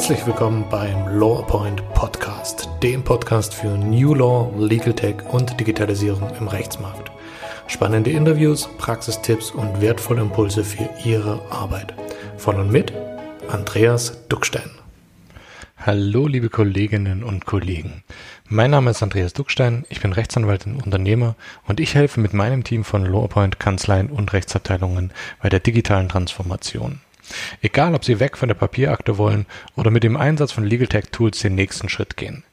Herzlich willkommen beim LawPoint Podcast, dem Podcast für New Law, Legal Tech und Digitalisierung im Rechtsmarkt. Spannende Interviews, Praxistipps und wertvolle Impulse für Ihre Arbeit. Von und mit Andreas Duckstein. Hallo, liebe Kolleginnen und Kollegen. Mein Name ist Andreas Duckstein, ich bin Rechtsanwalt und Unternehmer und ich helfe mit meinem Team von LawPoint Kanzleien und Rechtsabteilungen bei der digitalen Transformation. Egal, ob Sie weg von der Papierakte wollen oder mit dem Einsatz von Legal Tech Tools den nächsten Schritt gehen.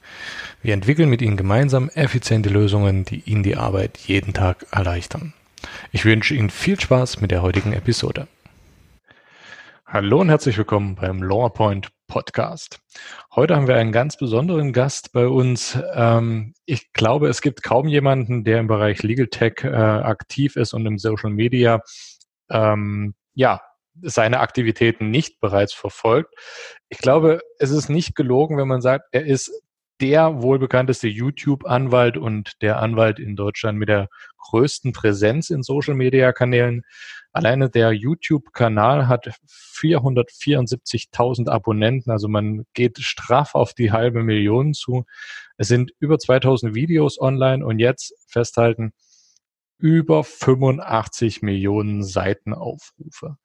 Wir entwickeln mit Ihnen gemeinsam effiziente Lösungen, die Ihnen die Arbeit jeden Tag erleichtern. Ich wünsche Ihnen viel Spaß mit der heutigen Episode. Hallo und herzlich willkommen beim LawPoint Podcast. Heute haben wir einen ganz besonderen Gast bei uns. Ähm, ich glaube, es gibt kaum jemanden, der im Bereich Legal Tech äh, aktiv ist und im Social Media ähm, ja, seine Aktivitäten nicht bereits verfolgt. Ich glaube, es ist nicht gelogen, wenn man sagt, er ist der wohlbekannteste YouTube-Anwalt und der Anwalt in Deutschland mit der größten Präsenz in Social-Media-Kanälen. Alleine der YouTube-Kanal hat 474.000 Abonnenten, also man geht straff auf die halbe Million zu. Es sind über 2000 Videos online und jetzt festhalten, über 85 Millionen Seitenaufrufe.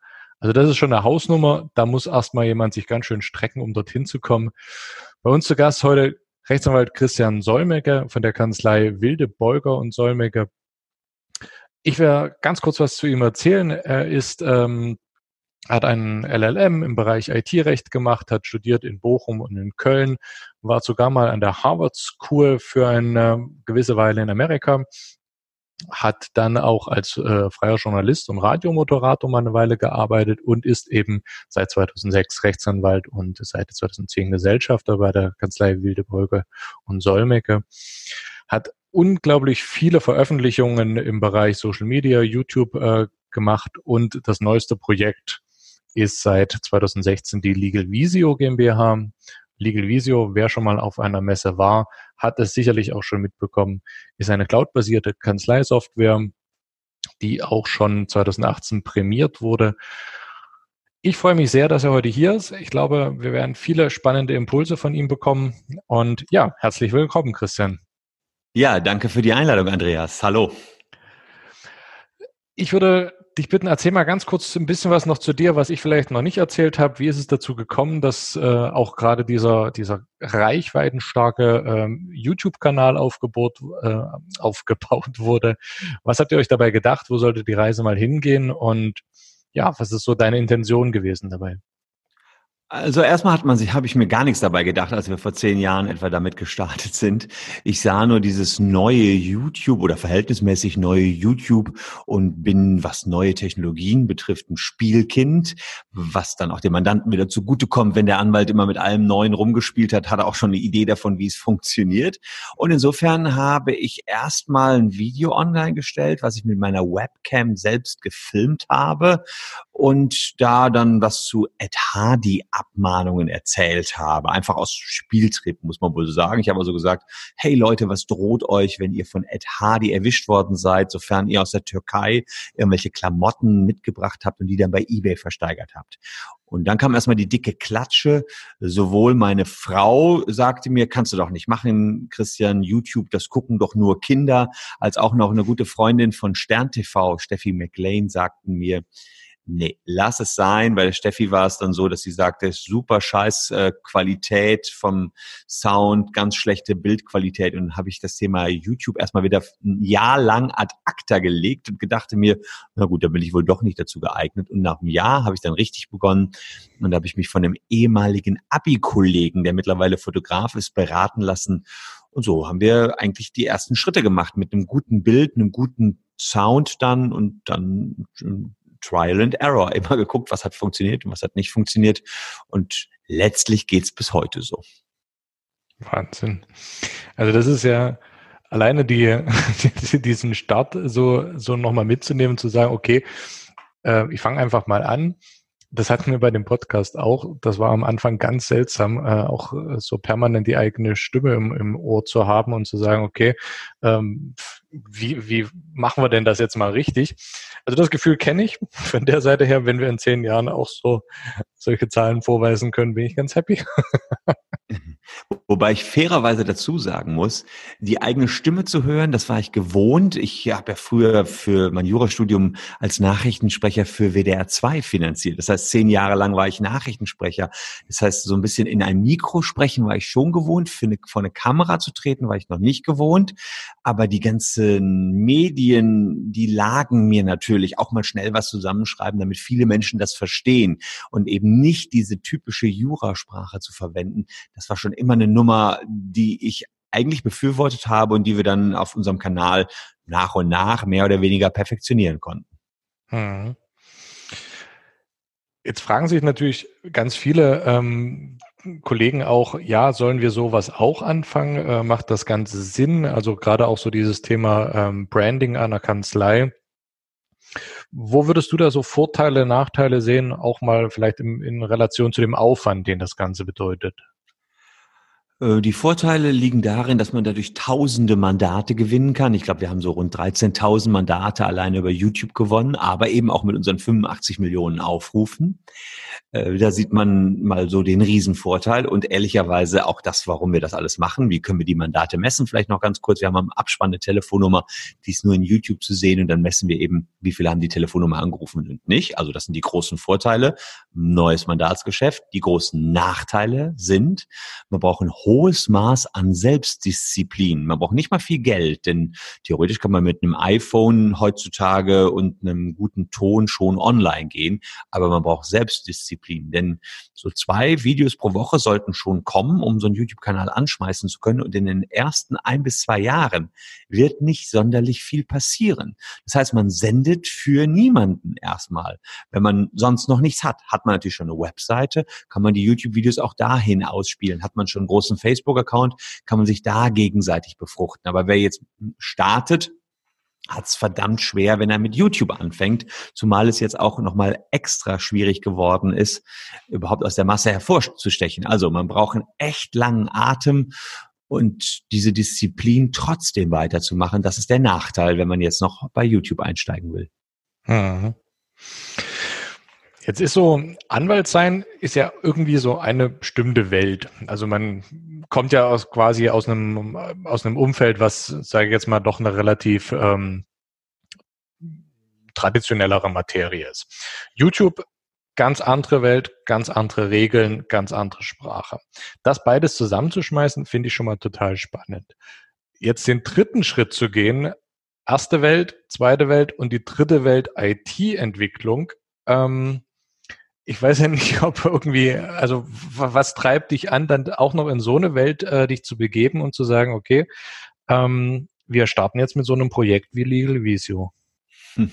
Also das ist schon eine Hausnummer. Da muss erstmal jemand sich ganz schön strecken, um dorthin zu kommen. Bei uns zu Gast heute Rechtsanwalt Christian Solmecke von der Kanzlei Wilde Beuger und Solmecke. Ich werde ganz kurz was zu ihm erzählen. Er ist ähm, hat einen LLM im Bereich IT-Recht gemacht, hat studiert in Bochum und in Köln, war sogar mal an der Harvard School für eine gewisse Weile in Amerika, hat dann auch als äh, freier Journalist und Radiomoderator mal eine Weile gearbeitet und ist eben seit 2006 Rechtsanwalt und seit 2010 Gesellschafter bei der Kanzlei Wildebrügge und Solmecke. Hat unglaublich viele Veröffentlichungen im Bereich Social Media, YouTube äh, gemacht und das neueste Projekt ist seit 2016 die Legal Visio GmbH. Legal Visio, wer schon mal auf einer Messe war, hat es sicherlich auch schon mitbekommen, ist eine cloudbasierte Kanzleisoftware, die auch schon 2018 prämiert wurde. Ich freue mich sehr, dass er heute hier ist. Ich glaube, wir werden viele spannende Impulse von ihm bekommen. Und ja, herzlich willkommen, Christian. Ja, danke für die Einladung, Andreas. Hallo. Ich würde dich bitten, erzähl mal ganz kurz ein bisschen was noch zu dir, was ich vielleicht noch nicht erzählt habe. Wie ist es dazu gekommen, dass äh, auch gerade dieser, dieser reichweitenstarke ähm, YouTube-Kanal äh, aufgebaut wurde? Was habt ihr euch dabei gedacht? Wo sollte die Reise mal hingehen? Und ja, was ist so deine Intention gewesen dabei? Also erstmal hat man sich, habe ich mir gar nichts dabei gedacht, als wir vor zehn Jahren etwa damit gestartet sind. Ich sah nur dieses neue YouTube oder verhältnismäßig neue YouTube und bin, was neue Technologien betrifft, ein Spielkind, was dann auch dem Mandanten wieder zugutekommt, wenn der Anwalt immer mit allem Neuen rumgespielt hat, hat er auch schon eine Idee davon, wie es funktioniert. Und insofern habe ich erstmal ein Video online gestellt, was ich mit meiner Webcam selbst gefilmt habe und da dann was zu Ed Hardy Abmahnungen erzählt habe. Einfach aus Spieltrieb, muss man wohl so sagen. Ich habe also gesagt, hey Leute, was droht euch, wenn ihr von Ed Hardy erwischt worden seid, sofern ihr aus der Türkei irgendwelche Klamotten mitgebracht habt und die dann bei eBay versteigert habt. Und dann kam erstmal die dicke Klatsche. Sowohl meine Frau sagte mir, kannst du doch nicht machen, Christian, YouTube, das gucken doch nur Kinder, als auch noch eine gute Freundin von Stern TV, Steffi McLean, sagten mir, nee, lass es sein. Der Steffi war es dann so, dass sie sagte, super scheiß äh, Qualität vom Sound, ganz schlechte Bildqualität. Und habe ich das Thema YouTube erstmal wieder ein Jahr lang ad acta gelegt und gedachte mir, na gut, da bin ich wohl doch nicht dazu geeignet. Und nach einem Jahr habe ich dann richtig begonnen und da habe ich mich von einem ehemaligen Abi-Kollegen, der mittlerweile Fotograf ist, beraten lassen. Und so haben wir eigentlich die ersten Schritte gemacht mit einem guten Bild, einem guten Sound dann und dann Trial and Error. Immer geguckt, was hat funktioniert und was hat nicht funktioniert. Und letztlich geht's bis heute so. Wahnsinn. Also das ist ja alleine die, diesen Start so, so nochmal mitzunehmen, zu sagen, okay, äh, ich fange einfach mal an. Das hatten wir bei dem Podcast auch. Das war am Anfang ganz seltsam, äh, auch äh, so permanent die eigene Stimme im, im Ohr zu haben und zu sagen, okay, ähm, wie, wie machen wir denn das jetzt mal richtig? Also das Gefühl kenne ich von der Seite her, wenn wir in zehn Jahren auch so solche Zahlen vorweisen können, bin ich ganz happy. Wobei ich fairerweise dazu sagen muss, die eigene Stimme zu hören, das war ich gewohnt. Ich habe ja früher für mein Jurastudium als Nachrichtensprecher für WDR 2 finanziert. Das heißt, zehn Jahre lang war ich Nachrichtensprecher. Das heißt, so ein bisschen in ein Mikro sprechen war ich schon gewohnt. Für eine, vor eine Kamera zu treten war ich noch nicht gewohnt. Aber die ganzen Medien, die lagen mir natürlich auch mal schnell was zusammenschreiben, damit viele Menschen das verstehen und eben nicht diese typische Jurasprache zu verwenden. Das war schon immer eine Nummer, die ich eigentlich befürwortet habe und die wir dann auf unserem Kanal nach und nach mehr oder weniger perfektionieren konnten. Hm. Jetzt fragen sich natürlich ganz viele ähm, Kollegen auch, ja, sollen wir sowas auch anfangen? Äh, macht das Ganze Sinn? Also gerade auch so dieses Thema ähm, Branding einer Kanzlei. Wo würdest du da so Vorteile, Nachteile sehen, auch mal vielleicht in, in Relation zu dem Aufwand, den das Ganze bedeutet? Äh, die Vorteile liegen darin, dass man dadurch tausende Mandate gewinnen kann. Ich glaube, wir haben so rund 13.000 Mandate alleine über YouTube gewonnen, aber eben auch mit unseren 85 Millionen Aufrufen. Äh, da sieht man mal so den Riesenvorteil und ehrlicherweise auch das, warum wir das alles machen. Wie können wir die Mandate messen? Vielleicht noch ganz kurz. Wir haben am Abspann eine Telefonnummer, die ist nur in YouTube zu sehen und dann messen wir eben, wie viele haben die Telefonnummer angerufen und nicht. Also das sind die großen Vorteile. Neues Mandatsgeschäft. Die großen Nachteile sind, man braucht ein hohes Maß an Selbstdisziplin. Man braucht nicht mal viel Geld, denn theoretisch kann man mit einem iPhone heutzutage und einem guten Ton schon online gehen, aber man braucht Selbstdisziplin, denn so zwei Videos pro Woche sollten schon kommen, um so einen YouTube-Kanal anschmeißen zu können und in den ersten ein bis zwei Jahren wird nicht sonderlich viel passieren. Das heißt, man sendet für niemanden erstmal. Wenn man sonst noch nichts hat, hat man natürlich schon eine Webseite, kann man die YouTube-Videos auch dahin ausspielen, hat man schon großen Facebook-Account, kann man sich da gegenseitig befruchten. Aber wer jetzt startet, hat es verdammt schwer, wenn er mit YouTube anfängt, zumal es jetzt auch nochmal extra schwierig geworden ist, überhaupt aus der Masse hervorzustechen. Also man braucht einen echt langen Atem und diese Disziplin trotzdem weiterzumachen, das ist der Nachteil, wenn man jetzt noch bei YouTube einsteigen will. Mhm. Jetzt ist so, Anwalt sein ist ja irgendwie so eine bestimmte Welt. Also man kommt ja aus quasi aus einem, aus einem Umfeld, was, sage ich jetzt mal, doch eine relativ ähm, traditionellere Materie ist. YouTube, ganz andere Welt, ganz andere Regeln, ganz andere Sprache. Das beides zusammenzuschmeißen, finde ich schon mal total spannend. Jetzt den dritten Schritt zu gehen, erste Welt, zweite Welt und die dritte Welt IT-Entwicklung, ähm, ich weiß ja nicht, ob irgendwie, also was treibt dich an, dann auch noch in so eine Welt äh, dich zu begeben und zu sagen, okay, ähm, wir starten jetzt mit so einem Projekt wie Legal Visio.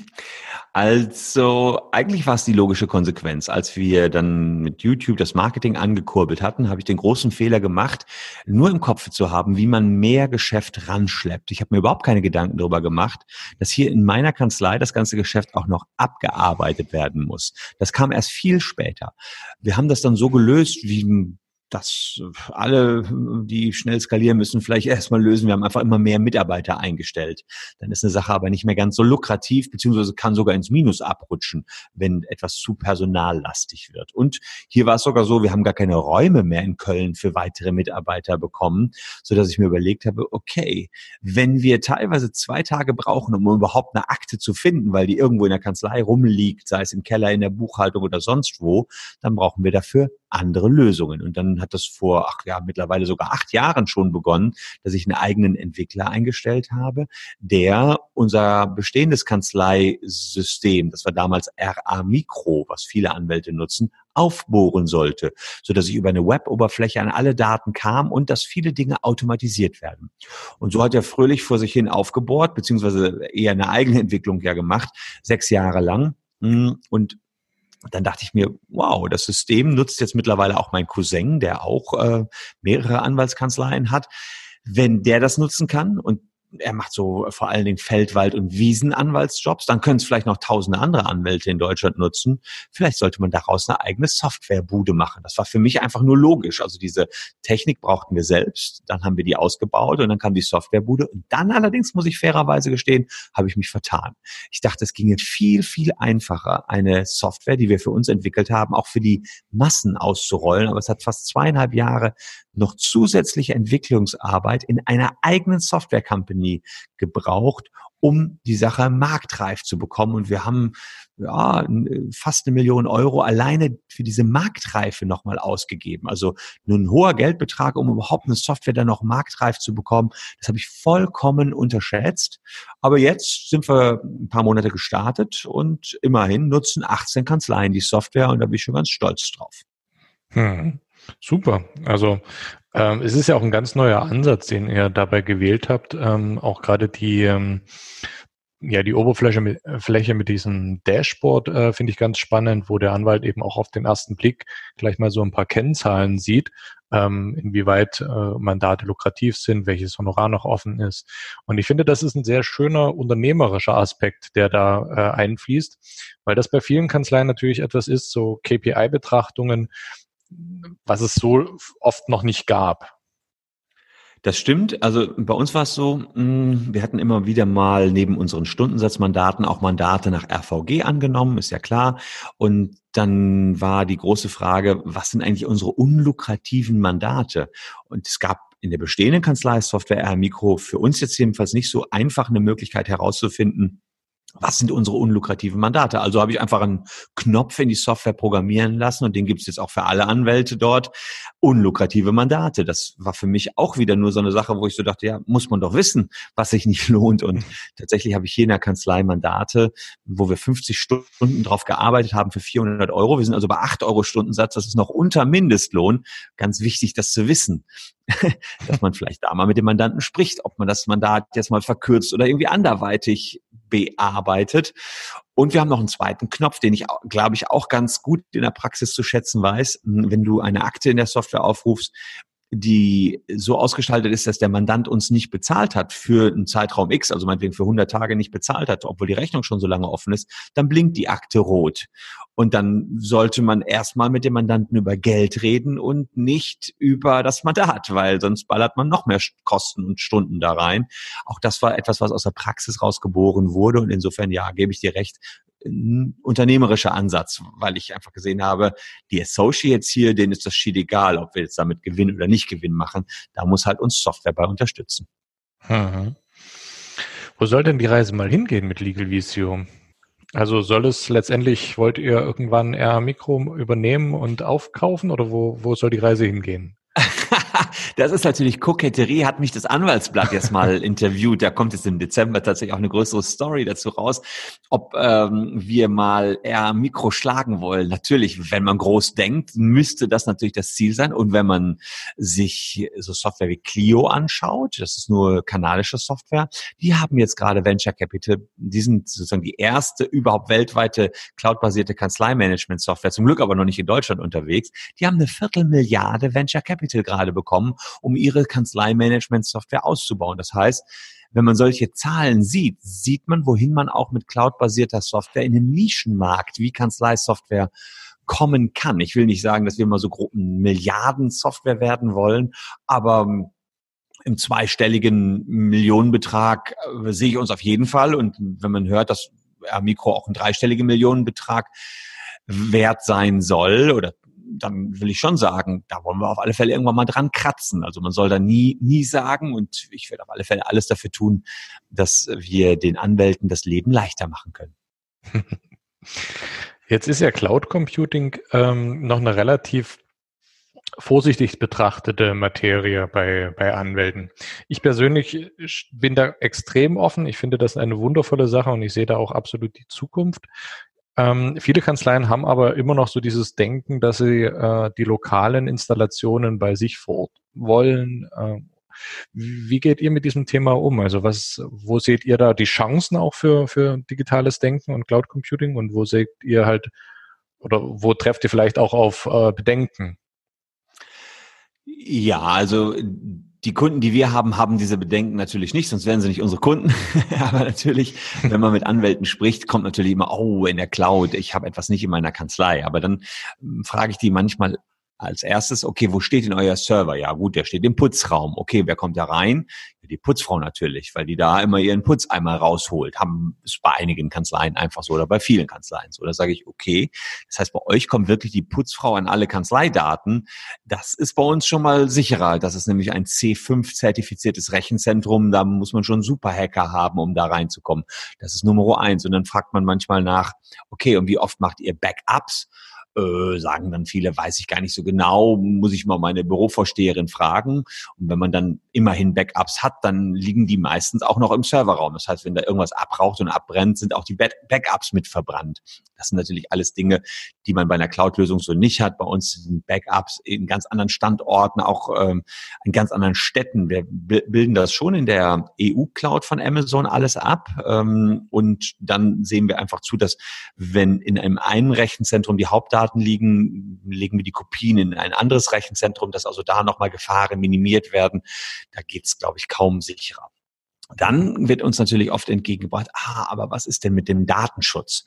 Also eigentlich war es die logische Konsequenz. Als wir dann mit YouTube das Marketing angekurbelt hatten, habe ich den großen Fehler gemacht, nur im Kopf zu haben, wie man mehr Geschäft ranschleppt. Ich habe mir überhaupt keine Gedanken darüber gemacht, dass hier in meiner Kanzlei das ganze Geschäft auch noch abgearbeitet werden muss. Das kam erst viel später. Wir haben das dann so gelöst, wie dass alle, die schnell skalieren müssen, vielleicht erstmal lösen. Wir haben einfach immer mehr Mitarbeiter eingestellt. Dann ist eine Sache aber nicht mehr ganz so lukrativ, beziehungsweise kann sogar ins Minus abrutschen, wenn etwas zu personallastig wird. Und hier war es sogar so, wir haben gar keine Räume mehr in Köln für weitere Mitarbeiter bekommen, so dass ich mir überlegt habe, okay, wenn wir teilweise zwei Tage brauchen, um überhaupt eine Akte zu finden, weil die irgendwo in der Kanzlei rumliegt, sei es im Keller, in der Buchhaltung oder sonst wo, dann brauchen wir dafür andere Lösungen. Und dann hat das vor, ach ja, mittlerweile sogar acht Jahren schon begonnen, dass ich einen eigenen Entwickler eingestellt habe, der unser bestehendes Kanzleisystem, das war damals RA Micro, was viele Anwälte nutzen, aufbohren sollte, so dass ich über eine Web-Oberfläche an alle Daten kam und dass viele Dinge automatisiert werden. Und so hat er fröhlich vor sich hin aufgebohrt, beziehungsweise eher eine eigene Entwicklung ja gemacht, sechs Jahre lang. Und dann dachte ich mir, wow, das System nutzt jetzt mittlerweile auch mein Cousin, der auch äh, mehrere Anwaltskanzleien hat. Wenn der das nutzen kann und er macht so vor allen Dingen Feldwald- und Wiesenanwaltsjobs. Dann können es vielleicht noch tausende andere Anwälte in Deutschland nutzen. Vielleicht sollte man daraus eine eigene Softwarebude machen. Das war für mich einfach nur logisch. Also diese Technik brauchten wir selbst. Dann haben wir die ausgebaut und dann kam die Softwarebude. Und dann allerdings, muss ich fairerweise gestehen, habe ich mich vertan. Ich dachte, es ginge viel, viel einfacher, eine Software, die wir für uns entwickelt haben, auch für die Massen auszurollen. Aber es hat fast zweieinhalb Jahre noch zusätzliche Entwicklungsarbeit in einer eigenen Software Company gebraucht, um die Sache marktreif zu bekommen. Und wir haben ja, fast eine Million Euro alleine für diese Marktreife nochmal ausgegeben. Also nur ein hoher Geldbetrag, um überhaupt eine Software dann noch marktreif zu bekommen. Das habe ich vollkommen unterschätzt. Aber jetzt sind wir ein paar Monate gestartet und immerhin nutzen 18 Kanzleien die Software und da bin ich schon ganz stolz drauf. Hm. Super. Also ähm, es ist ja auch ein ganz neuer Ansatz, den ihr dabei gewählt habt. Ähm, auch gerade die, ähm, ja, die Oberfläche mit, Fläche mit diesem Dashboard äh, finde ich ganz spannend, wo der Anwalt eben auch auf den ersten Blick gleich mal so ein paar Kennzahlen sieht, ähm, inwieweit äh, Mandate lukrativ sind, welches Honorar noch offen ist. Und ich finde, das ist ein sehr schöner unternehmerischer Aspekt, der da äh, einfließt, weil das bei vielen Kanzleien natürlich etwas ist, so KPI-Betrachtungen, was es so oft noch nicht gab. Das stimmt. Also bei uns war es so, mm, wir hatten immer wieder mal neben unseren Stundensatzmandaten auch Mandate nach RVG angenommen, ist ja klar. Und dann war die große Frage, was sind eigentlich unsere unlukrativen Mandate? Und es gab in der bestehenden Kanzlei Software R Mikro für uns jetzt jedenfalls nicht so einfach eine Möglichkeit herauszufinden, was sind unsere unlukrativen Mandate? Also habe ich einfach einen Knopf in die Software programmieren lassen und den gibt es jetzt auch für alle Anwälte dort. Unlukrative Mandate. Das war für mich auch wieder nur so eine Sache, wo ich so dachte, ja, muss man doch wissen, was sich nicht lohnt. Und tatsächlich habe ich hier in der Kanzlei Mandate, wo wir 50 Stunden drauf gearbeitet haben für 400 Euro. Wir sind also bei 8 Euro Stundensatz. Das ist noch unter Mindestlohn. Ganz wichtig, das zu wissen. dass man vielleicht da mal mit dem Mandanten spricht, ob man das Mandat jetzt mal verkürzt oder irgendwie anderweitig bearbeitet. Und wir haben noch einen zweiten Knopf, den ich, glaube ich, auch ganz gut in der Praxis zu schätzen weiß. Wenn du eine Akte in der Software aufrufst, die so ausgestaltet ist, dass der Mandant uns nicht bezahlt hat für einen Zeitraum X, also meinetwegen für 100 Tage nicht bezahlt hat, obwohl die Rechnung schon so lange offen ist, dann blinkt die Akte rot. Und dann sollte man erstmal mit dem Mandanten über Geld reden und nicht über das Mandat, weil sonst ballert man noch mehr Kosten und Stunden da rein. Auch das war etwas, was aus der Praxis rausgeboren wurde. Und insofern, ja, gebe ich dir recht, unternehmerischer Ansatz, weil ich einfach gesehen habe, die Associates hier, denen ist das schied egal, ob wir jetzt damit Gewinn oder nicht Gewinn machen. Da muss halt uns Software bei unterstützen. Mhm. Wo soll denn die Reise mal hingehen mit Legal Visio? Also soll es letztendlich, wollt ihr irgendwann eher Mikro übernehmen und aufkaufen oder wo, wo soll die Reise hingehen? das ist natürlich Koketterie, hat mich das Anwaltsblatt jetzt mal interviewt. Da kommt jetzt im Dezember tatsächlich auch eine größere Story dazu raus, ob ähm, wir mal eher Mikro schlagen wollen. Natürlich, wenn man groß denkt, müsste das natürlich das Ziel sein. Und wenn man sich so Software wie Clio anschaut, das ist nur kanadische Software, die haben jetzt gerade Venture Capital, die sind sozusagen die erste überhaupt weltweite cloudbasierte Kanzleimanagement-Software, zum Glück aber noch nicht in Deutschland unterwegs. Die haben eine Viertelmilliarde Venture Capital gerade bekommen, um ihre Kanzleimanagement-Software auszubauen. Das heißt, wenn man solche Zahlen sieht, sieht man, wohin man auch mit cloudbasierter Software in einem Nischenmarkt wie Kanzleisoftware kommen kann. Ich will nicht sagen, dass wir mal so Gruppen Milliarden Software werden wollen, aber ähm, im zweistelligen Millionenbetrag äh, sehe ich uns auf jeden Fall. Und wenn man hört, dass Mikro auch ein dreistelliger Millionenbetrag wert sein soll oder dann will ich schon sagen, da wollen wir auf alle Fälle irgendwann mal dran kratzen. Also man soll da nie, nie sagen und ich werde auf alle Fälle alles dafür tun, dass wir den Anwälten das Leben leichter machen können. Jetzt ist ja Cloud Computing ähm, noch eine relativ vorsichtig betrachtete Materie bei, bei Anwälten. Ich persönlich bin da extrem offen. Ich finde das eine wundervolle Sache und ich sehe da auch absolut die Zukunft. Ähm, viele Kanzleien haben aber immer noch so dieses Denken, dass sie äh, die lokalen Installationen bei sich vor Ort wollen. Äh, wie geht ihr mit diesem Thema um? Also was, wo seht ihr da die Chancen auch für, für digitales Denken und Cloud Computing und wo seht ihr halt oder wo trefft ihr vielleicht auch auf äh, Bedenken? Ja, also Die Kunden, die wir haben, haben diese Bedenken natürlich nicht, sonst wären sie nicht unsere Kunden. Aber natürlich, wenn man mit Anwälten spricht, kommt natürlich immer, oh, in der Cloud, ich habe etwas nicht in meiner Kanzlei. Aber dann ähm, frage ich die manchmal als erstes, okay, wo steht denn euer Server? Ja gut, der steht im Putzraum. Okay, wer kommt da rein? die Putzfrau natürlich, weil die da immer ihren Putz einmal rausholt. Haben ist bei einigen Kanzleien einfach so oder bei vielen Kanzleien so. Da sage ich, okay, das heißt, bei euch kommt wirklich die Putzfrau an alle Kanzleidaten. Das ist bei uns schon mal sicherer. Das ist nämlich ein C5-zertifiziertes Rechenzentrum. Da muss man schon Superhacker haben, um da reinzukommen. Das ist Nummer eins. Und dann fragt man manchmal nach, okay, und wie oft macht ihr Backups? Äh, sagen dann viele, weiß ich gar nicht so genau, muss ich mal meine Bürovorsteherin fragen. Und wenn man dann immerhin Backups hat, dann liegen die meistens auch noch im Serverraum. Das heißt, wenn da irgendwas abraucht und abbrennt, sind auch die Backups mit verbrannt. Das sind natürlich alles Dinge, die man bei einer Cloud-Lösung so nicht hat. Bei uns sind Backups in ganz anderen Standorten, auch ähm, in ganz anderen Städten. Wir bilden das schon in der EU-Cloud von Amazon alles ab. Ähm, und dann sehen wir einfach zu, dass wenn in einem einen Rechenzentrum die Hauptdaten Daten liegen, legen wir die Kopien in ein anderes Rechenzentrum, dass also da nochmal Gefahren minimiert werden. Da geht es, glaube ich, kaum sicherer. Dann wird uns natürlich oft entgegengebracht, ah, aber was ist denn mit dem Datenschutz?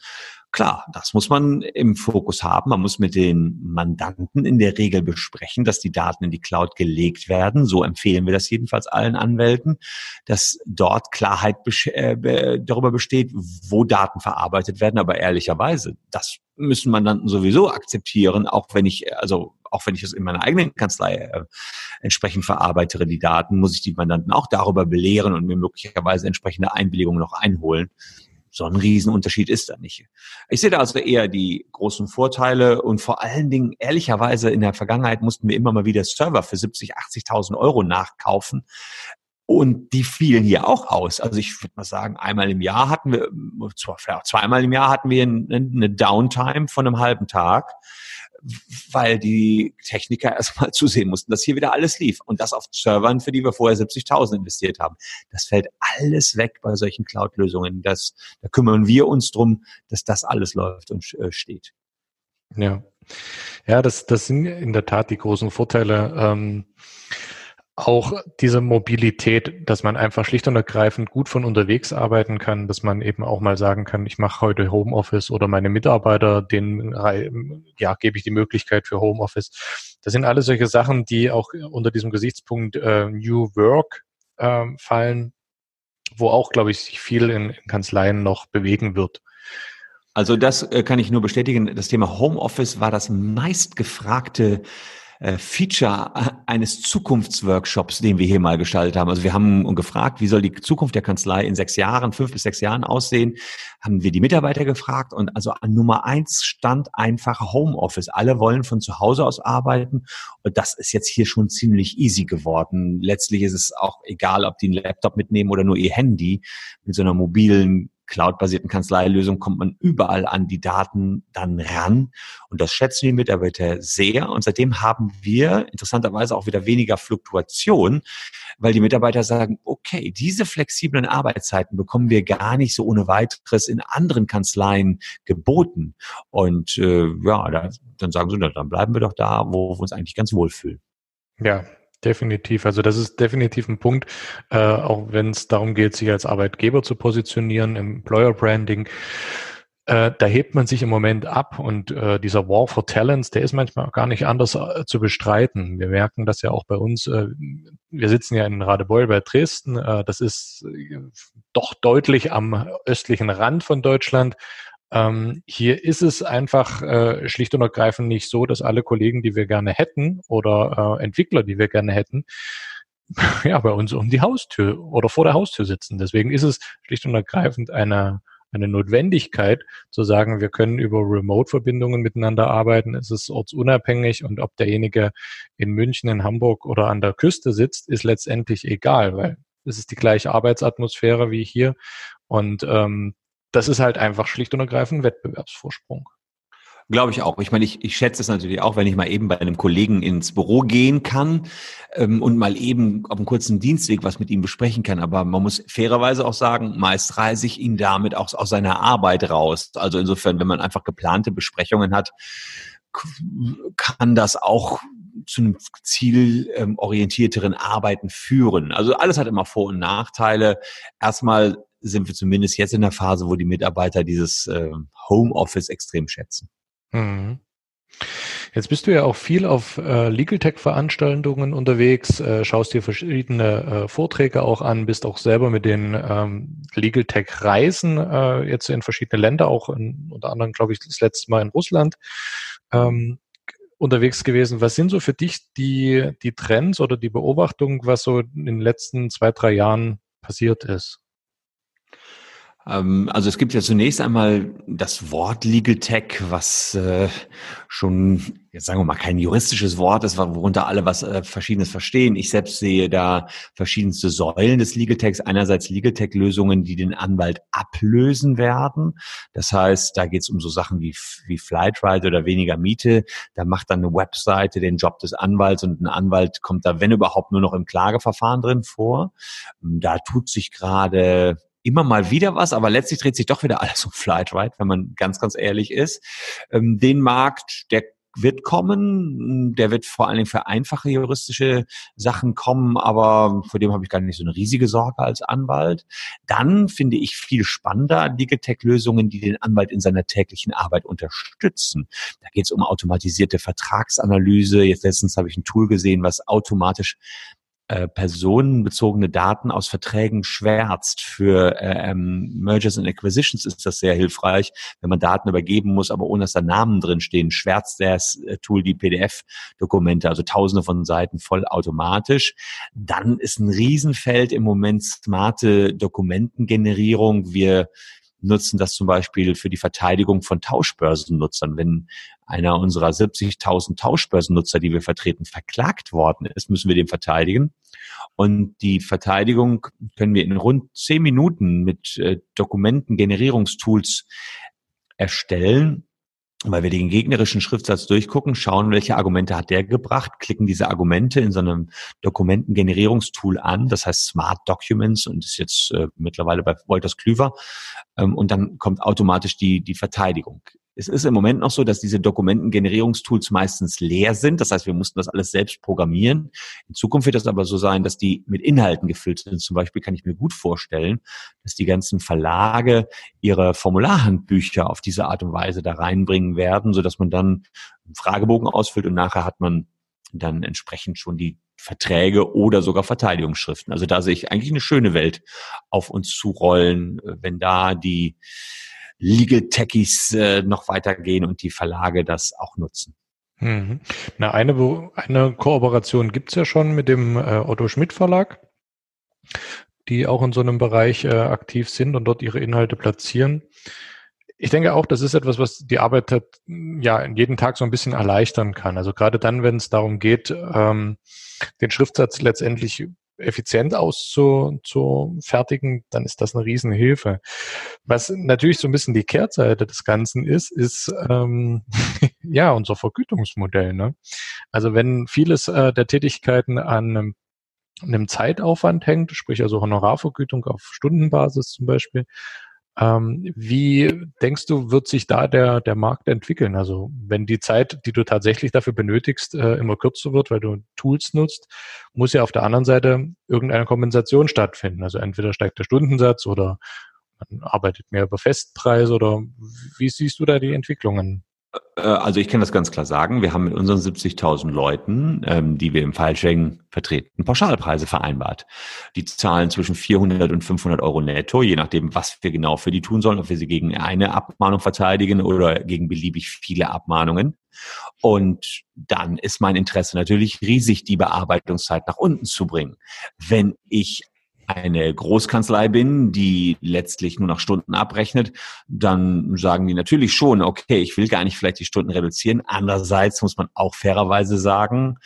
Klar, das muss man im Fokus haben. Man muss mit den Mandanten in der Regel besprechen, dass die Daten in die Cloud gelegt werden. So empfehlen wir das jedenfalls allen Anwälten, dass dort Klarheit äh, darüber besteht, wo Daten verarbeitet werden. Aber ehrlicherweise, das müssen Mandanten sowieso akzeptieren, auch wenn ich, also auch wenn ich es in meiner eigenen Kanzlei äh, entsprechend verarbeitere, die Daten, muss ich die Mandanten auch darüber belehren und mir möglicherweise entsprechende Einwilligungen noch einholen. So ein Riesenunterschied ist da nicht. Ich sehe da also eher die großen Vorteile und vor allen Dingen, ehrlicherweise, in der Vergangenheit mussten wir immer mal wieder Server für 70, 80.000 Euro nachkaufen. Und die fielen hier auch aus. Also ich würde mal sagen, einmal im Jahr hatten wir, zweimal im Jahr hatten wir eine Downtime von einem halben Tag, weil die Techniker erstmal zusehen mussten, dass hier wieder alles lief. Und das auf Servern, für die wir vorher 70.000 investiert haben. Das fällt alles weg bei solchen Cloud-Lösungen. Da kümmern wir uns drum, dass das alles läuft und äh, steht. Ja. Ja, das, das sind in der Tat die großen Vorteile. Ähm, auch diese Mobilität, dass man einfach schlicht und ergreifend gut von unterwegs arbeiten kann, dass man eben auch mal sagen kann, ich mache heute Homeoffice oder meine Mitarbeiter, denen ja, gebe ich die Möglichkeit für Homeoffice. Das sind alles solche Sachen, die auch unter diesem Gesichtspunkt äh, New Work äh, fallen, wo auch, glaube ich, sich viel in, in Kanzleien noch bewegen wird. Also das äh, kann ich nur bestätigen. Das Thema Homeoffice war das meistgefragte äh, Feature eines Zukunftsworkshops, den wir hier mal gestaltet haben. Also wir haben gefragt, wie soll die Zukunft der Kanzlei in sechs Jahren, fünf bis sechs Jahren aussehen, haben wir die Mitarbeiter gefragt und also an Nummer eins stand einfach Homeoffice. Alle wollen von zu Hause aus arbeiten und das ist jetzt hier schon ziemlich easy geworden. Letztlich ist es auch egal, ob die einen Laptop mitnehmen oder nur ihr Handy mit so einer mobilen cloud-basierten Kanzleilösung kommt man überall an die Daten dann ran. Und das schätzen die Mitarbeiter sehr. Und seitdem haben wir interessanterweise auch wieder weniger Fluktuation, weil die Mitarbeiter sagen, okay, diese flexiblen Arbeitszeiten bekommen wir gar nicht so ohne weiteres in anderen Kanzleien geboten. Und äh, ja, da, dann sagen sie, dann bleiben wir doch da, wo wir uns eigentlich ganz wohlfühlen. Ja, Definitiv. Also das ist definitiv ein Punkt, äh, auch wenn es darum geht, sich als Arbeitgeber zu positionieren, Employer Branding. Äh, da hebt man sich im Moment ab und äh, dieser War for Talents, der ist manchmal gar nicht anders äh, zu bestreiten. Wir merken das ja auch bei uns. Äh, wir sitzen ja in Radebeul bei Dresden. Äh, das ist doch deutlich am östlichen Rand von Deutschland. Ähm, hier ist es einfach äh, schlicht und ergreifend nicht so, dass alle Kollegen, die wir gerne hätten oder äh, Entwickler, die wir gerne hätten, ja, bei uns um die Haustür oder vor der Haustür sitzen. Deswegen ist es schlicht und ergreifend eine, eine Notwendigkeit zu sagen, wir können über Remote-Verbindungen miteinander arbeiten. Es ist ortsunabhängig und ob derjenige in München, in Hamburg oder an der Küste sitzt, ist letztendlich egal, weil es ist die gleiche Arbeitsatmosphäre wie hier. Und ähm, das ist halt einfach schlicht und ergreifend Wettbewerbsvorsprung. Glaube ich auch. Ich meine, ich, ich schätze es natürlich auch, wenn ich mal eben bei einem Kollegen ins Büro gehen kann ähm, und mal eben auf einem kurzen Dienstweg was mit ihm besprechen kann. Aber man muss fairerweise auch sagen, meist reise ich ihn damit auch aus seiner Arbeit raus. Also insofern, wenn man einfach geplante Besprechungen hat, kann das auch zu einem zielorientierteren Arbeiten führen. Also alles hat immer Vor- und Nachteile. Erstmal sind wir zumindest jetzt in der Phase, wo die Mitarbeiter dieses äh, Homeoffice extrem schätzen. Mhm. Jetzt bist du ja auch viel auf äh, Legal Tech Veranstaltungen unterwegs, äh, schaust dir verschiedene äh, Vorträge auch an, bist auch selber mit den ähm, Legal Tech Reisen äh, jetzt in verschiedene Länder, auch in, unter anderem, glaube ich, das letzte Mal in Russland ähm, unterwegs gewesen. Was sind so für dich die, die Trends oder die Beobachtungen, was so in den letzten zwei, drei Jahren passiert ist? Ähm, also es gibt ja zunächst einmal das Wort Legal Tech, was äh, schon, jetzt sagen wir mal, kein juristisches Wort ist, worunter alle was äh, Verschiedenes verstehen. Ich selbst sehe da verschiedenste Säulen des Legal Techs. Einerseits Legal Tech-Lösungen, die den Anwalt ablösen werden. Das heißt, da geht es um so Sachen wie, wie Flightride oder weniger Miete. Da macht dann eine Webseite den Job des Anwalts und ein Anwalt kommt da, wenn überhaupt, nur noch im Klageverfahren drin vor. Da tut sich gerade immer mal wieder was, aber letztlich dreht sich doch wieder alles um Flightride, wenn man ganz, ganz ehrlich ist. Ähm, den Markt, der wird kommen, der wird vor allen Dingen für einfache juristische Sachen kommen, aber vor dem habe ich gar nicht so eine riesige Sorge als Anwalt. Dann finde ich viel spannender Digitech-Lösungen, die den Anwalt in seiner täglichen Arbeit unterstützen. Da geht es um automatisierte Vertragsanalyse. Jetzt letztens habe ich ein Tool gesehen, was automatisch äh, personenbezogene Daten aus Verträgen schwärzt. Für äh, ähm, Mergers and Acquisitions ist das sehr hilfreich, wenn man Daten übergeben muss, aber ohne dass da Namen drin stehen, schwärzt das äh, Tool die PDF-Dokumente, also tausende von Seiten voll automatisch. Dann ist ein Riesenfeld im Moment smarte Dokumentengenerierung. Wir nutzen das zum Beispiel für die Verteidigung von Tauschbörsennutzern. Wenn einer unserer 70.000 Tauschbörsennutzer, die wir vertreten, verklagt worden ist, müssen wir den verteidigen. Und die Verteidigung können wir in rund zehn Minuten mit äh, Dokumentengenerierungstools erstellen weil wir den gegnerischen Schriftsatz durchgucken, schauen, welche Argumente hat der gebracht, klicken diese Argumente in so einem Dokumentengenerierungstool an, das heißt Smart Documents und ist jetzt äh, mittlerweile bei Wolters Klüver ähm, und dann kommt automatisch die, die Verteidigung. Es ist im Moment noch so, dass diese Dokumentengenerierungstools meistens leer sind. Das heißt, wir mussten das alles selbst programmieren. In Zukunft wird das aber so sein, dass die mit Inhalten gefüllt sind. Zum Beispiel kann ich mir gut vorstellen, dass die ganzen Verlage ihre Formularhandbücher auf diese Art und Weise da reinbringen werden, sodass man dann einen Fragebogen ausfüllt und nachher hat man dann entsprechend schon die Verträge oder sogar Verteidigungsschriften. Also da sehe ich eigentlich eine schöne Welt auf uns zurollen, wenn da die Legal Techies äh, noch weitergehen und die Verlage das auch nutzen. Mhm. Na, eine, eine Kooperation gibt's ja schon mit dem äh, Otto Schmidt Verlag, die auch in so einem Bereich äh, aktiv sind und dort ihre Inhalte platzieren. Ich denke auch, das ist etwas, was die Arbeit hat, ja jeden Tag so ein bisschen erleichtern kann. Also gerade dann, wenn es darum geht, ähm, den Schriftsatz letztendlich effizient auszufertigen, dann ist das eine Riesenhilfe. Was natürlich so ein bisschen die Kehrseite des Ganzen ist, ist ähm, ja unser Vergütungsmodell. Ne? Also wenn vieles äh, der Tätigkeiten an einem, einem Zeitaufwand hängt, sprich also Honorarvergütung auf Stundenbasis zum Beispiel, ähm, wie denkst du, wird sich da der, der Markt entwickeln? Also wenn die Zeit, die du tatsächlich dafür benötigst, äh, immer kürzer wird, weil du Tools nutzt, muss ja auf der anderen Seite irgendeine Kompensation stattfinden. Also entweder steigt der Stundensatz oder man arbeitet mehr über Festpreise oder wie siehst du da die Entwicklungen? Äh, also ich kann das ganz klar sagen. Wir haben mit unseren 70.000 Leuten, ähm, die wir im Filesharing vertreten, Pauschalpreise vereinbart. Die zahlen zwischen 400 und 500 Euro netto, je nachdem, was wir genau für die tun sollen, ob wir sie gegen eine Abmahnung verteidigen oder gegen beliebig viele Abmahnungen. Und dann ist mein Interesse natürlich riesig, die Bearbeitungszeit nach unten zu bringen. Wenn ich eine Großkanzlei bin, die letztlich nur nach Stunden abrechnet, dann sagen die natürlich schon, okay, ich will gar nicht vielleicht die Stunden reduzieren. Andererseits muss man auch fairerweise sagen,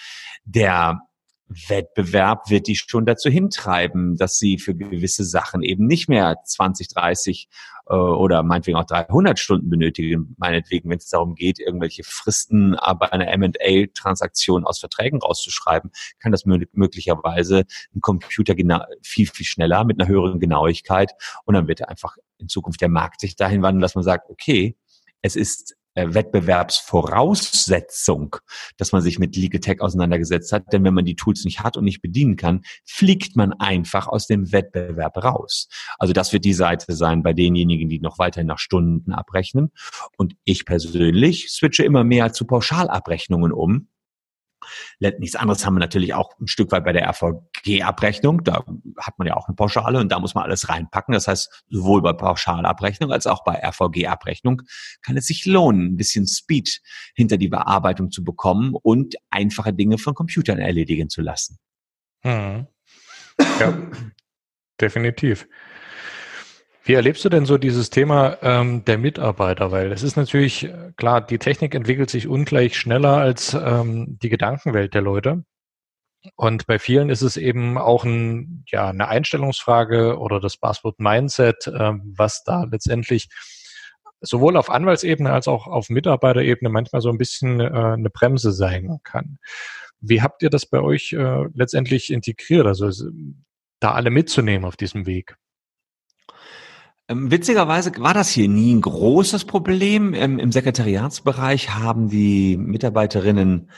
der Wettbewerb wird die schon dazu hintreiben, dass sie für gewisse Sachen eben nicht mehr 20, 30 äh, oder meinetwegen auch 300 Stunden benötigen, meinetwegen, wenn es darum geht, irgendwelche Fristen bei einer M&A-Transaktion aus Verträgen rauszuschreiben, kann das möglicherweise ein Computer viel, viel schneller mit einer höheren Genauigkeit und dann wird einfach in Zukunft der Markt sich dahin wandeln, dass man sagt, okay, es ist äh, Wettbewerbsvoraussetzung, dass man sich mit Legal Tech auseinandergesetzt hat. Denn wenn man die Tools nicht hat und nicht bedienen kann, fliegt man einfach aus dem Wettbewerb raus. Also das wird die Seite sein bei denjenigen, die noch weiterhin nach Stunden abrechnen. Und ich persönlich switche immer mehr zu Pauschalabrechnungen um Nichts anderes haben wir natürlich auch ein Stück weit bei der RVG-Abrechnung. Da hat man ja auch eine Pauschale und da muss man alles reinpacken. Das heißt, sowohl bei Pauschalabrechnung als auch bei RVG-Abrechnung kann es sich lohnen, ein bisschen Speed hinter die Bearbeitung zu bekommen und einfache Dinge von Computern erledigen zu lassen. Hm. Ja, definitiv. Wie erlebst du denn so dieses Thema ähm, der Mitarbeiter? Weil es ist natürlich äh, klar, die Technik entwickelt sich ungleich schneller als ähm, die Gedankenwelt der Leute. Und bei vielen ist es eben auch ein, ja, eine Einstellungsfrage oder das Passwort Mindset, äh, was da letztendlich sowohl auf Anwaltsebene als auch auf Mitarbeiterebene manchmal so ein bisschen äh, eine Bremse sein kann. Wie habt ihr das bei euch äh, letztendlich integriert? Also da alle mitzunehmen auf diesem Weg? Ähm, witzigerweise war das hier nie ein großes Problem. Ähm, Im Sekretariatsbereich haben die Mitarbeiterinnen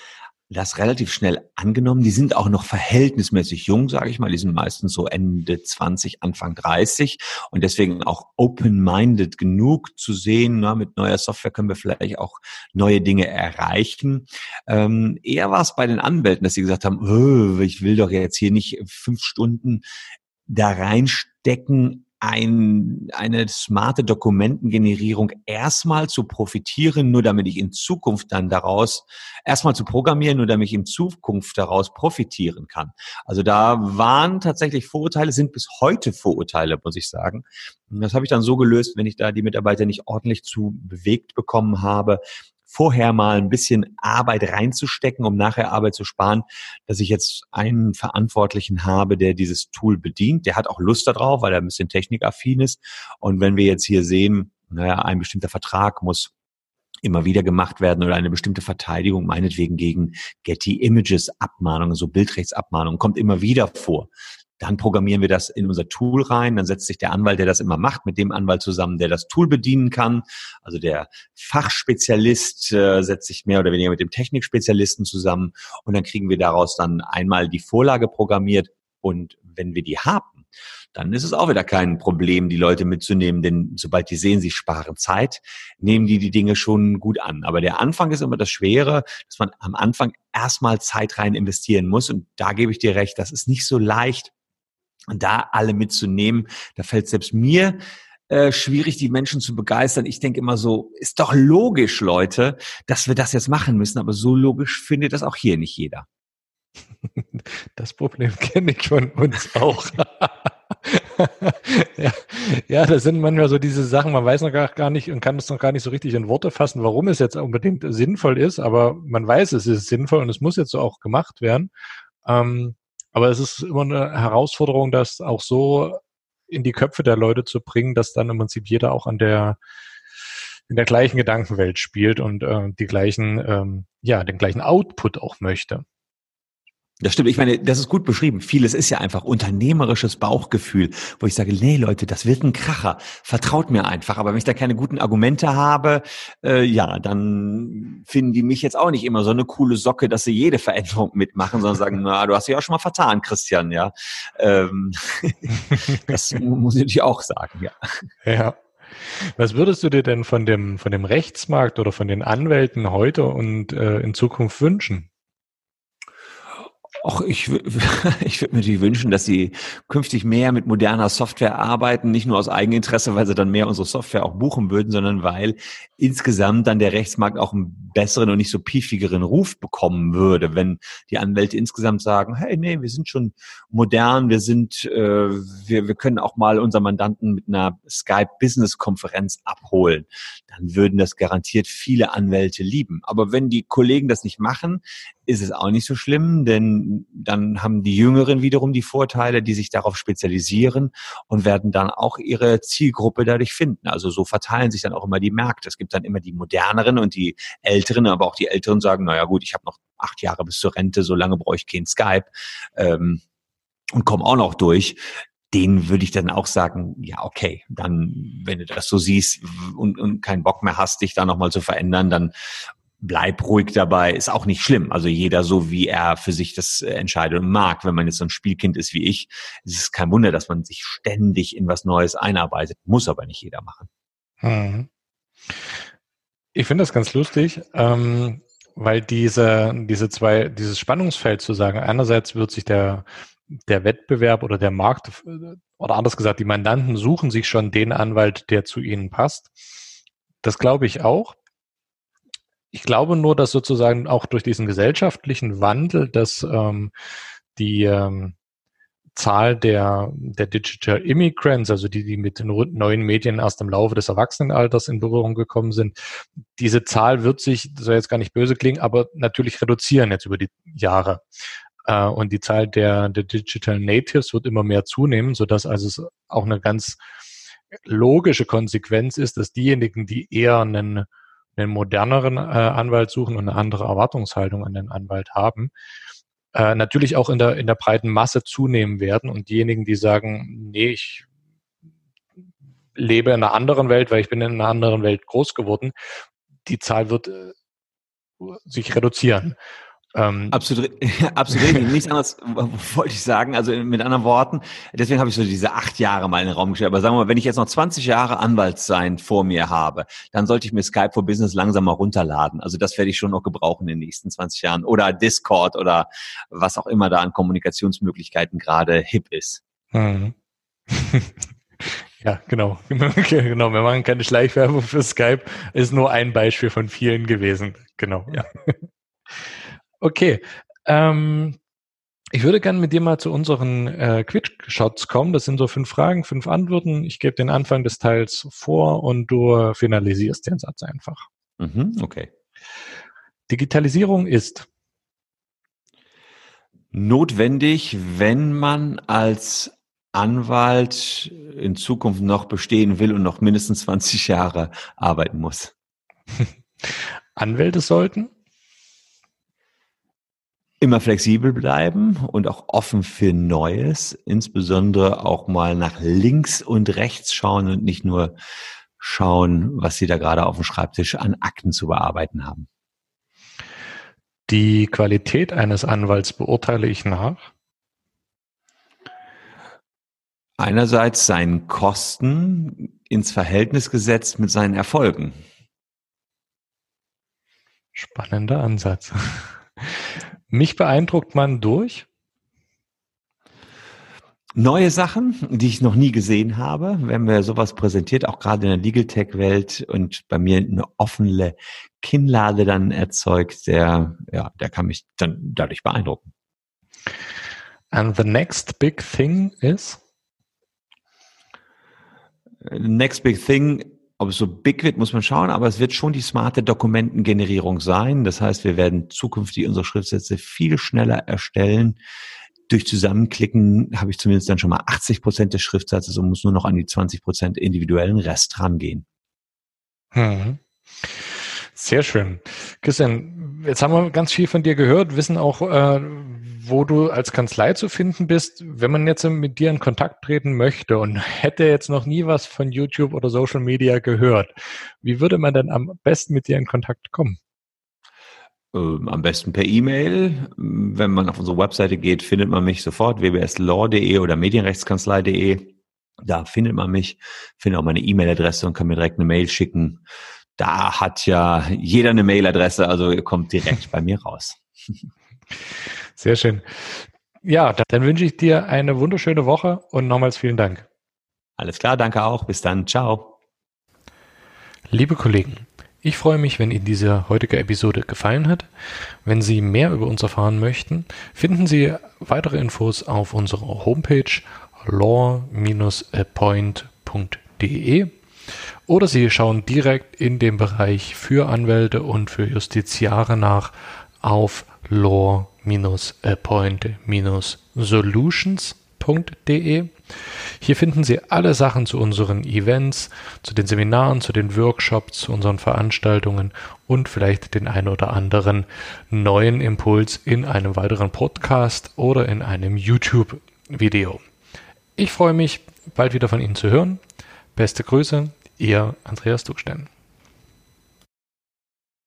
das relativ schnell angenommen. Die sind auch noch verhältnismäßig jung, sage ich mal. Die sind meistens so Ende 20, Anfang 30 und deswegen auch open-minded genug zu sehen, na, mit neuer Software können wir vielleicht auch neue Dinge erreichen. Ähm, eher war es bei den Anwälten, dass sie gesagt haben, oh, ich will doch jetzt hier nicht fünf Stunden da reinstecken, ein, eine smarte Dokumentengenerierung erstmal zu profitieren, nur damit ich in Zukunft dann daraus, erstmal zu programmieren, nur damit ich in Zukunft daraus profitieren kann. Also da waren tatsächlich Vorurteile, sind bis heute Vorurteile, muss ich sagen. Und das habe ich dann so gelöst, wenn ich da die Mitarbeiter nicht ordentlich zu bewegt bekommen habe, vorher mal ein bisschen Arbeit reinzustecken, um nachher Arbeit zu sparen, dass ich jetzt einen Verantwortlichen habe, der dieses Tool bedient. Der hat auch Lust darauf, weil er ein bisschen technikaffin ist. Und wenn wir jetzt hier sehen, naja, ein bestimmter Vertrag muss immer wieder gemacht werden oder eine bestimmte Verteidigung, meinetwegen gegen Getty Images Abmahnungen, so Bildrechtsabmahnungen, kommt immer wieder vor. Dann programmieren wir das in unser Tool rein. Dann setzt sich der Anwalt, der das immer macht, mit dem Anwalt zusammen, der das Tool bedienen kann. Also der Fachspezialist äh, setzt sich mehr oder weniger mit dem Technikspezialisten zusammen. Und dann kriegen wir daraus dann einmal die Vorlage programmiert. Und wenn wir die haben, dann ist es auch wieder kein Problem, die Leute mitzunehmen, denn sobald die sehen, sie sparen Zeit, nehmen die die Dinge schon gut an. Aber der Anfang ist immer das Schwere, dass man am Anfang erstmal Zeit rein investieren muss. Und da gebe ich dir recht, das ist nicht so leicht, da alle mitzunehmen, da fällt selbst mir äh, schwierig, die Menschen zu begeistern. Ich denke immer so, ist doch logisch, Leute, dass wir das jetzt machen müssen, aber so logisch findet das auch hier nicht jeder. Das Problem kenne ich von uns auch. ja, ja, das sind manchmal so diese Sachen, man weiß noch gar, gar nicht und kann es noch gar nicht so richtig in Worte fassen, warum es jetzt unbedingt sinnvoll ist, aber man weiß, es ist sinnvoll und es muss jetzt so auch gemacht werden. Ähm, aber es ist immer eine Herausforderung, das auch so in die Köpfe der Leute zu bringen, dass dann im Prinzip jeder auch an der in der gleichen Gedankenwelt spielt und äh, die gleichen, ähm, ja, den gleichen Output auch möchte. Das stimmt. Ich meine, das ist gut beschrieben. Vieles ist ja einfach unternehmerisches Bauchgefühl, wo ich sage, nee, Leute, das wird ein Kracher. Vertraut mir einfach. Aber wenn ich da keine guten Argumente habe, äh, ja, dann finden die mich jetzt auch nicht immer so eine coole Socke, dass sie jede Veränderung mitmachen, sondern sagen, na, du hast dich auch schon mal vertan, Christian, ja. Ähm, das muss ich natürlich auch sagen, ja. Ja. Was würdest du dir denn von dem, von dem Rechtsmarkt oder von den Anwälten heute und äh, in Zukunft wünschen? Ach, ich, ich würde mir natürlich wünschen, dass sie künftig mehr mit moderner Software arbeiten, nicht nur aus Eigeninteresse, weil sie dann mehr unsere Software auch buchen würden, sondern weil insgesamt dann der Rechtsmarkt auch einen besseren und nicht so piefigeren Ruf bekommen würde, wenn die Anwälte insgesamt sagen, hey, nee, wir sind schon modern, wir sind, äh, wir, wir können auch mal unseren Mandanten mit einer Skype-Business-Konferenz abholen. Dann würden das garantiert viele Anwälte lieben. Aber wenn die Kollegen das nicht machen, ist es auch nicht so schlimm, denn dann haben die Jüngeren wiederum die Vorteile, die sich darauf spezialisieren und werden dann auch ihre Zielgruppe dadurch finden. Also so verteilen sich dann auch immer die Märkte. Es gibt dann immer die moderneren und die älteren, aber auch die älteren sagen, naja gut, ich habe noch acht Jahre bis zur Rente, so lange brauche ich kein Skype. Ähm, und komme auch noch durch den würde ich dann auch sagen, ja, okay, dann, wenn du das so siehst und, und keinen Bock mehr hast, dich da nochmal zu verändern, dann bleib ruhig dabei, ist auch nicht schlimm. Also jeder so, wie er für sich das äh, entscheidet und mag. Wenn man jetzt so ein Spielkind ist wie ich, ist es kein Wunder, dass man sich ständig in was Neues einarbeitet. Muss aber nicht jeder machen. Hm. Ich finde das ganz lustig, ähm, weil diese, diese zwei, dieses Spannungsfeld zu sagen, einerseits wird sich der, der Wettbewerb oder der Markt, oder anders gesagt, die Mandanten suchen sich schon den Anwalt, der zu ihnen passt. Das glaube ich auch. Ich glaube nur, dass sozusagen auch durch diesen gesellschaftlichen Wandel, dass ähm, die ähm, Zahl der, der Digital Immigrants, also die, die mit den neuen Medien erst im Laufe des Erwachsenenalters in Berührung gekommen sind, diese Zahl wird sich, das soll jetzt gar nicht böse klingen, aber natürlich reduzieren jetzt über die Jahre. Äh, und die Zahl der, der Digital Natives wird immer mehr zunehmen, sodass also es auch eine ganz logische Konsequenz ist, dass diejenigen, die eher einen einen moderneren äh, Anwalt suchen und eine andere Erwartungshaltung an den Anwalt haben, äh, natürlich auch in der, in der breiten Masse zunehmen werden. Und diejenigen, die sagen, nee, ich lebe in einer anderen Welt, weil ich bin in einer anderen Welt groß geworden, die Zahl wird äh, sich reduzieren. Ähm, absolut, absolut. Nichts anderes wollte ich sagen. Also mit anderen Worten, deswegen habe ich so diese acht Jahre mal in den Raum gestellt. Aber sagen wir mal, wenn ich jetzt noch 20 Jahre Anwaltssein vor mir habe, dann sollte ich mir Skype for Business langsam mal runterladen. Also das werde ich schon noch gebrauchen in den nächsten 20 Jahren. Oder Discord oder was auch immer da an Kommunikationsmöglichkeiten gerade hip ist. Mhm. Ja, genau. genau. Wir machen keine Schleichwerbung für Skype. Ist nur ein Beispiel von vielen gewesen. Genau. Ja. Okay. Ähm, ich würde gerne mit dir mal zu unseren äh, Quick-Shots kommen. Das sind so fünf Fragen, fünf Antworten. Ich gebe den Anfang des Teils vor und du finalisierst den Satz einfach. Mhm, okay. Digitalisierung ist notwendig, wenn man als Anwalt in Zukunft noch bestehen will und noch mindestens 20 Jahre arbeiten muss. Anwälte sollten immer flexibel bleiben und auch offen für Neues, insbesondere auch mal nach links und rechts schauen und nicht nur schauen, was sie da gerade auf dem Schreibtisch an Akten zu bearbeiten haben. Die Qualität eines Anwalts beurteile ich nach. Einerseits seinen Kosten ins Verhältnis gesetzt mit seinen Erfolgen. Spannender Ansatz. Mich beeindruckt man durch neue Sachen, die ich noch nie gesehen habe, wenn mir sowas präsentiert, auch gerade in der Legal Tech Welt und bei mir eine offene Kinnlade dann erzeugt, der, ja, der kann mich dann dadurch beeindrucken. And the next big thing is? The next big thing ob es so big wird, muss man schauen, aber es wird schon die smarte Dokumentengenerierung sein. Das heißt, wir werden zukünftig unsere Schriftsätze viel schneller erstellen. Durch Zusammenklicken habe ich zumindest dann schon mal 80 Prozent des Schriftsatzes und muss nur noch an die 20 Prozent individuellen Rest rangehen. Hm. Sehr schön. Christian, jetzt haben wir ganz viel von dir gehört, wissen auch, äh, wo du als Kanzlei zu finden bist. Wenn man jetzt mit dir in Kontakt treten möchte und hätte jetzt noch nie was von YouTube oder Social Media gehört, wie würde man denn am besten mit dir in Kontakt kommen? Ähm, am besten per E-Mail. Wenn man auf unsere Webseite geht, findet man mich sofort wbslaw.de oder medienrechtskanzlei.de. Da findet man mich, findet auch meine E-Mail-Adresse und kann mir direkt eine Mail schicken da hat ja jeder eine Mailadresse, also ihr kommt direkt bei mir raus. Sehr schön. Ja, dann wünsche ich dir eine wunderschöne Woche und nochmals vielen Dank. Alles klar, danke auch. Bis dann. Ciao. Liebe Kollegen, ich freue mich, wenn Ihnen diese heutige Episode gefallen hat. Wenn Sie mehr über uns erfahren möchten, finden Sie weitere Infos auf unserer Homepage law-appoint.de oder Sie schauen direkt in dem Bereich für Anwälte und für Justiziare nach auf law-appoint-solutions.de. Hier finden Sie alle Sachen zu unseren Events, zu den Seminaren, zu den Workshops, zu unseren Veranstaltungen und vielleicht den ein oder anderen neuen Impuls in einem weiteren Podcast oder in einem YouTube-Video. Ich freue mich, bald wieder von Ihnen zu hören. Beste Grüße, Ihr Andreas Duckstein.